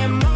I'm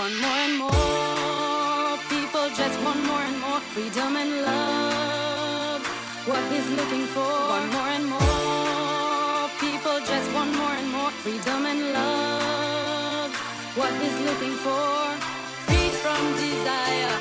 want more and more. People just want more and more freedom and love. What he's looking for, want more and more. People just want more and more freedom and love. What he's looking for, Free from desire.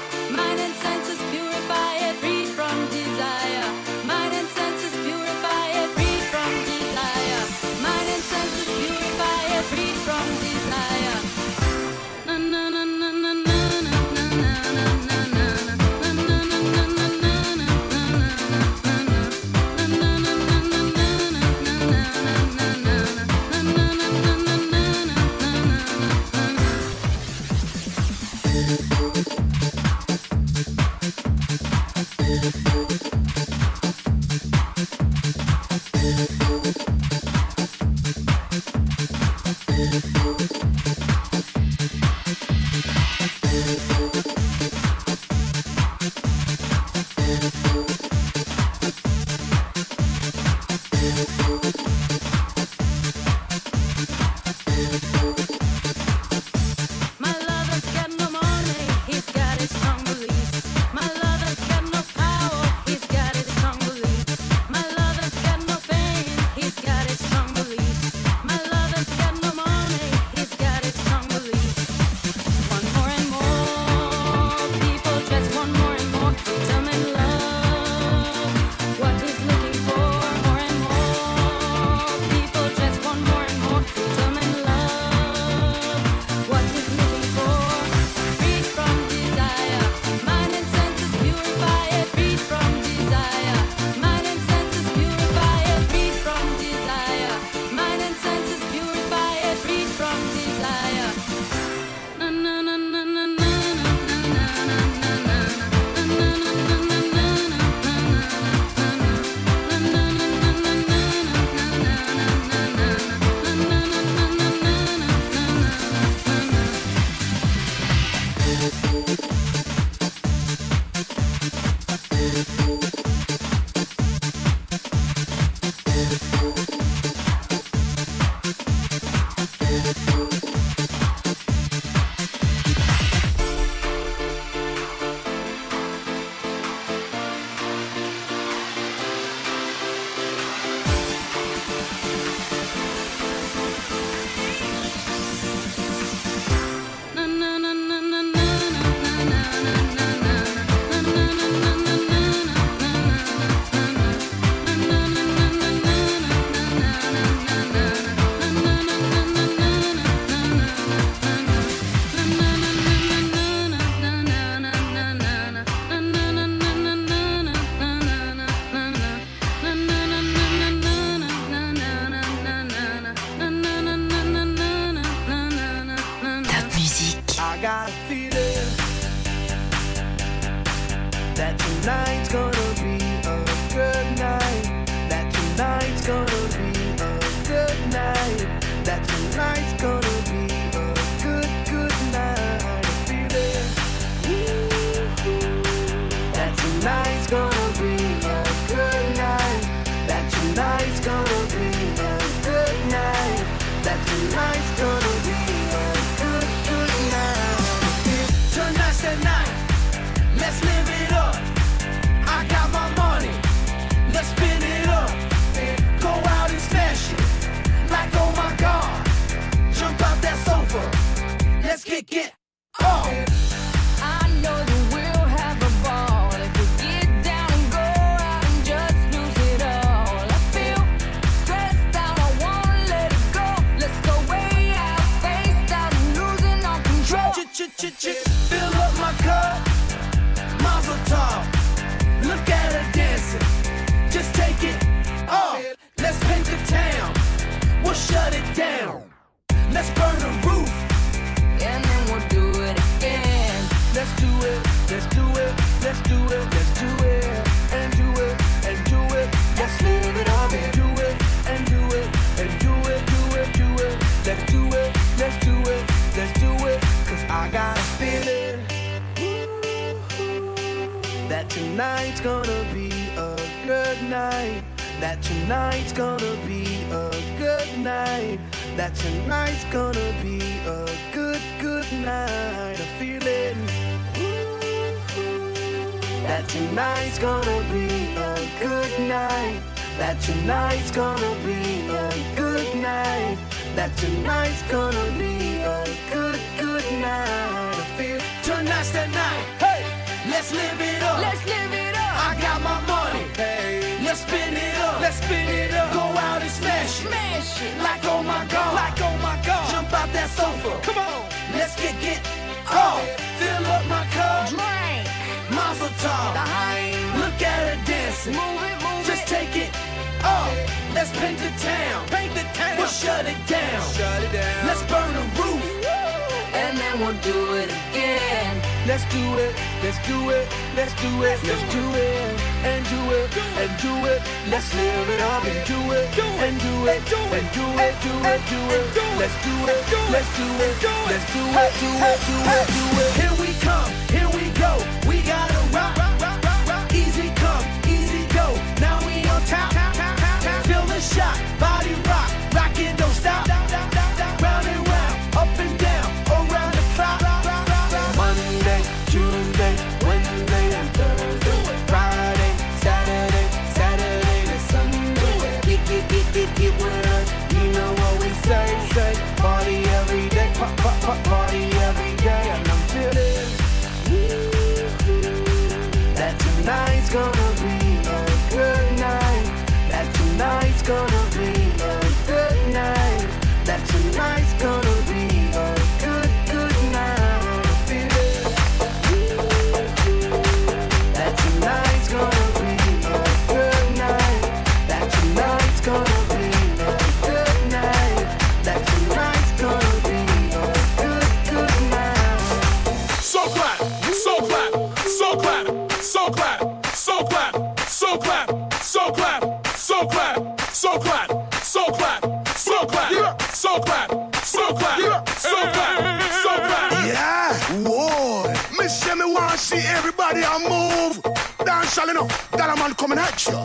and move. Dance all enough. a man coming at you.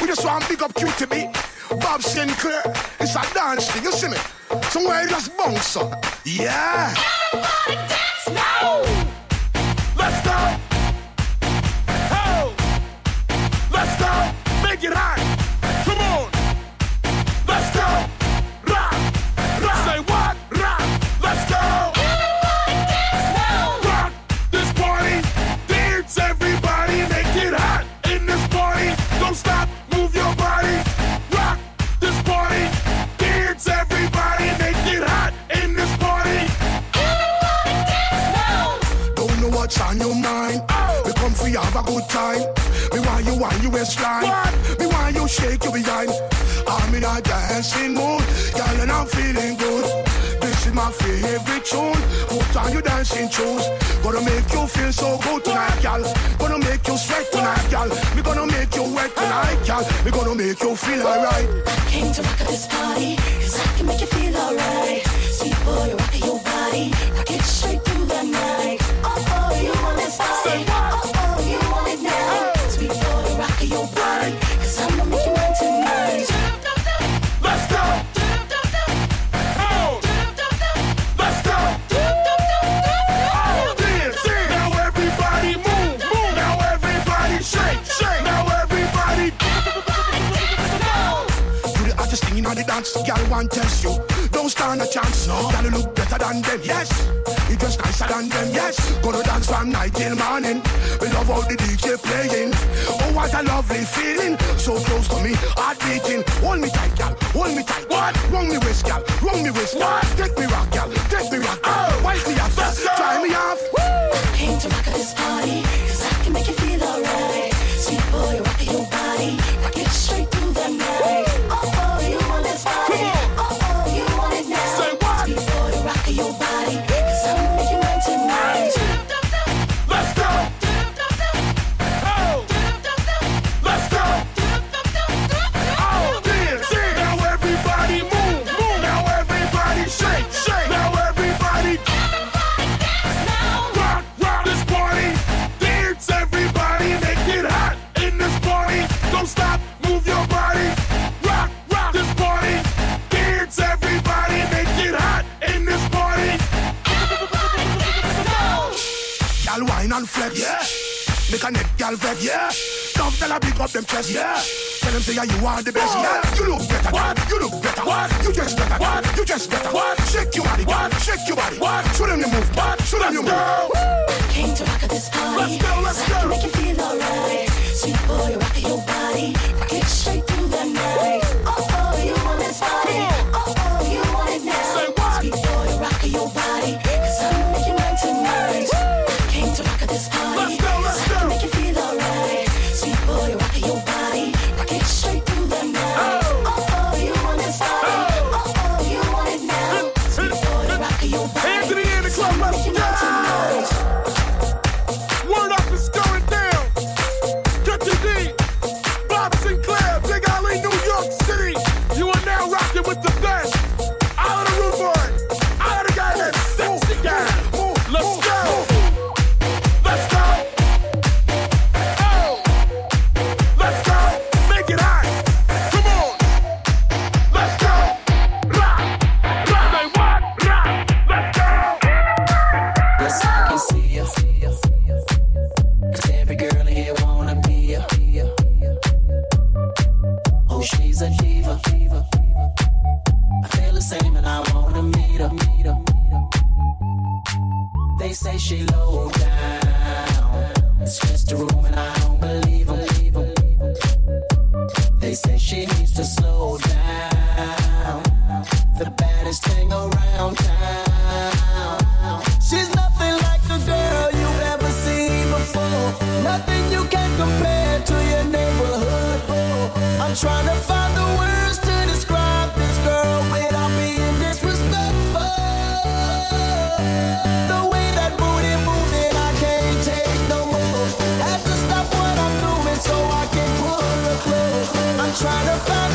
We just want to pick up QTB. Bob Sinclar. It's a dance thing, you see me? Somewhere you just bounce on. Yeah. Everybody dance. Time, Me want you want you waistline. Me want you shake your behind. I'm in a dancing mood, girl, and I'm feeling good. This is my favorite tune. Put on your dancing shoes. Gonna make you feel so good tonight, girl. Gonna make you sweat tonight, girl. Me gonna make you wet tonight, girl. Me gonna make you feel alright. I came to rock at this party, cause I can make you feel alright. Sweet boy, rock your body. Rock it straight through the night. Oh, oh, you want this body. girl want test you. Don't stand a chance, no. Gotta look better than them, yes. You dress nicer than them, yes. Gonna dance from night till morning. We love all the DJ playing. Oh, what a lovely feeling. So close to me, heart beating. Hold me tight, girl. Hold me tight. What? Wrong me waist, girl. Wrong me waist. What? Take me rock, girl. Take me rock. Girl. Oh. Wipe me off. Try me off. Woo! I came to rock at this party. girl vex. Yeah. Come tell her big up them chest. Yeah. Tell them say you are the best. What? Yeah. You look better. What? You look better. What? You just better. What? You just better. What? Shake your body. What? Shake your body. What? Show them the move. What? Show them the move. Came to rock at this party. Let's go. Let's so go. I can make you feel alright. Sweet boy, rock your body. get straight through the night. Woo. Oh, oh, you want this body. baddest thing around town. She's nothing like the girl you've ever seen before. Nothing you can compare to your neighborhood. Oh, I'm trying to find the words to describe this girl without being disrespectful. The way that booty moving, I can't take no more. Had to stop what I'm doing so I can pull her close. I'm trying to find.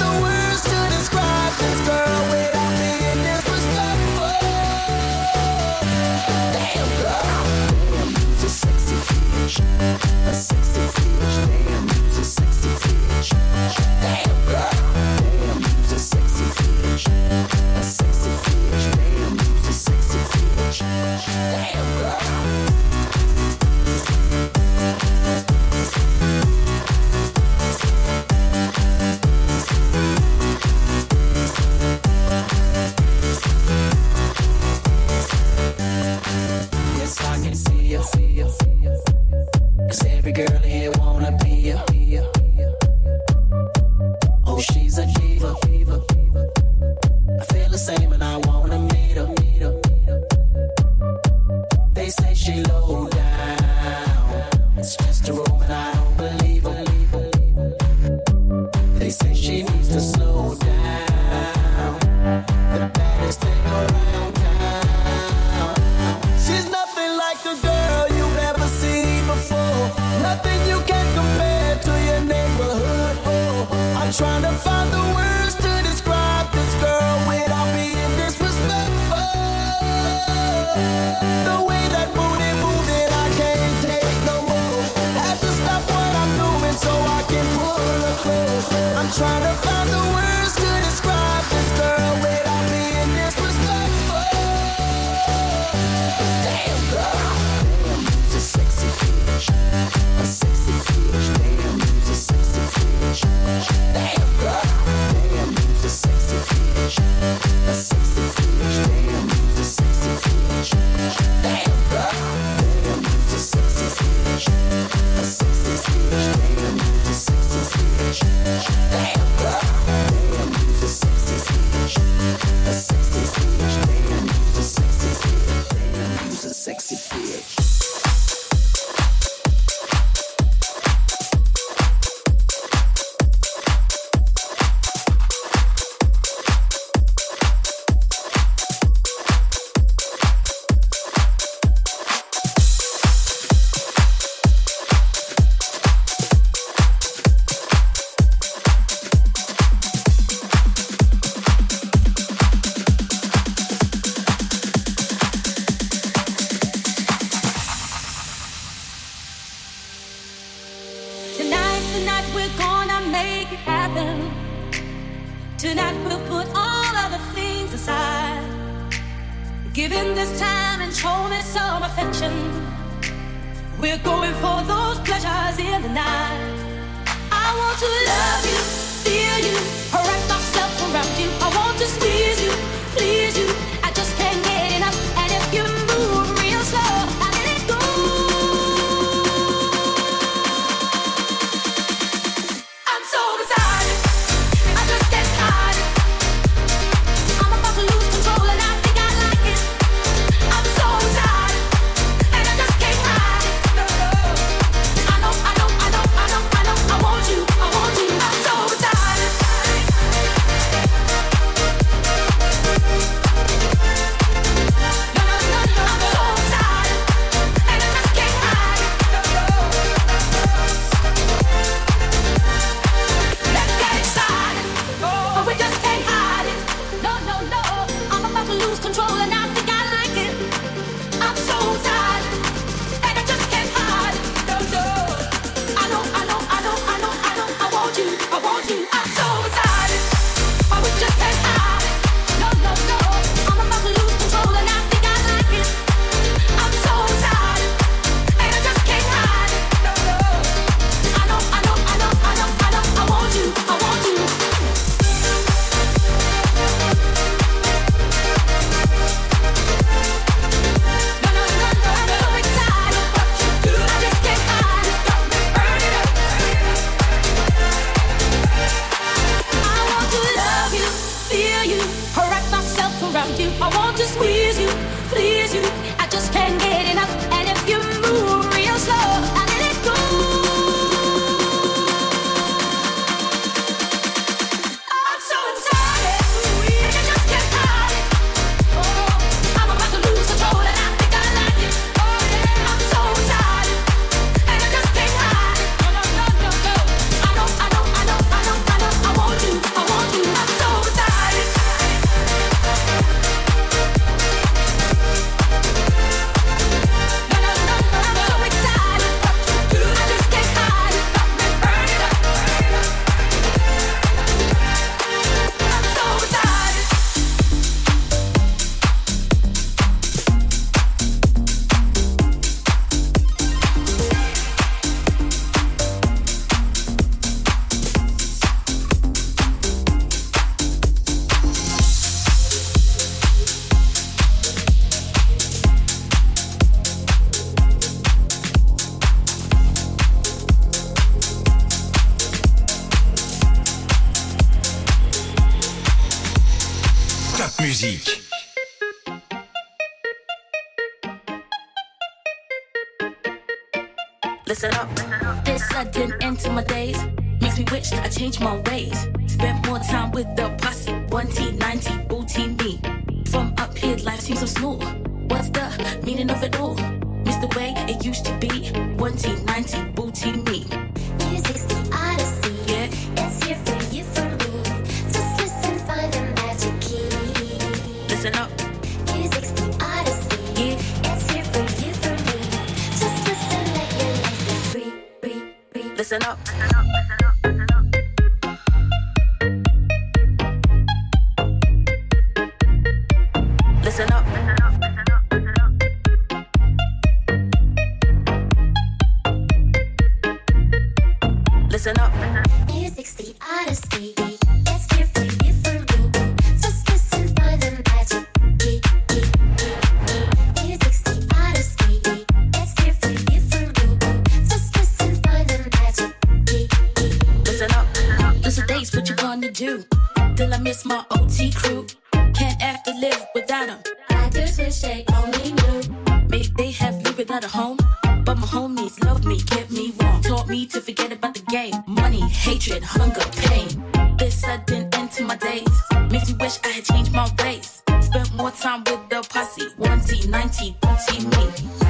without a home. But my homies love me, kept me warm. Taught me to forget about the game. Money, hatred, hunger, pain. This sudden end to my days makes me wish I had changed my ways. Spent more time with the posse. 1T, 90, booty me.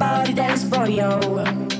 body dance for you.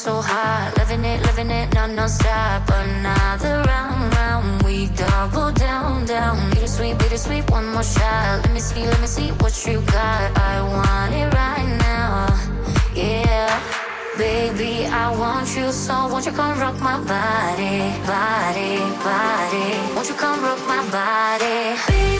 So, hot. Living it, living it, non non-stop. Another round, round. We double down, down. Bittersweet, bittersweet, one more shot. Let me see, let me see what you got. I want it right now. Yeah. Baby, I want you so won't you come rock my body, body, body? Won't you come rock my body? Baby,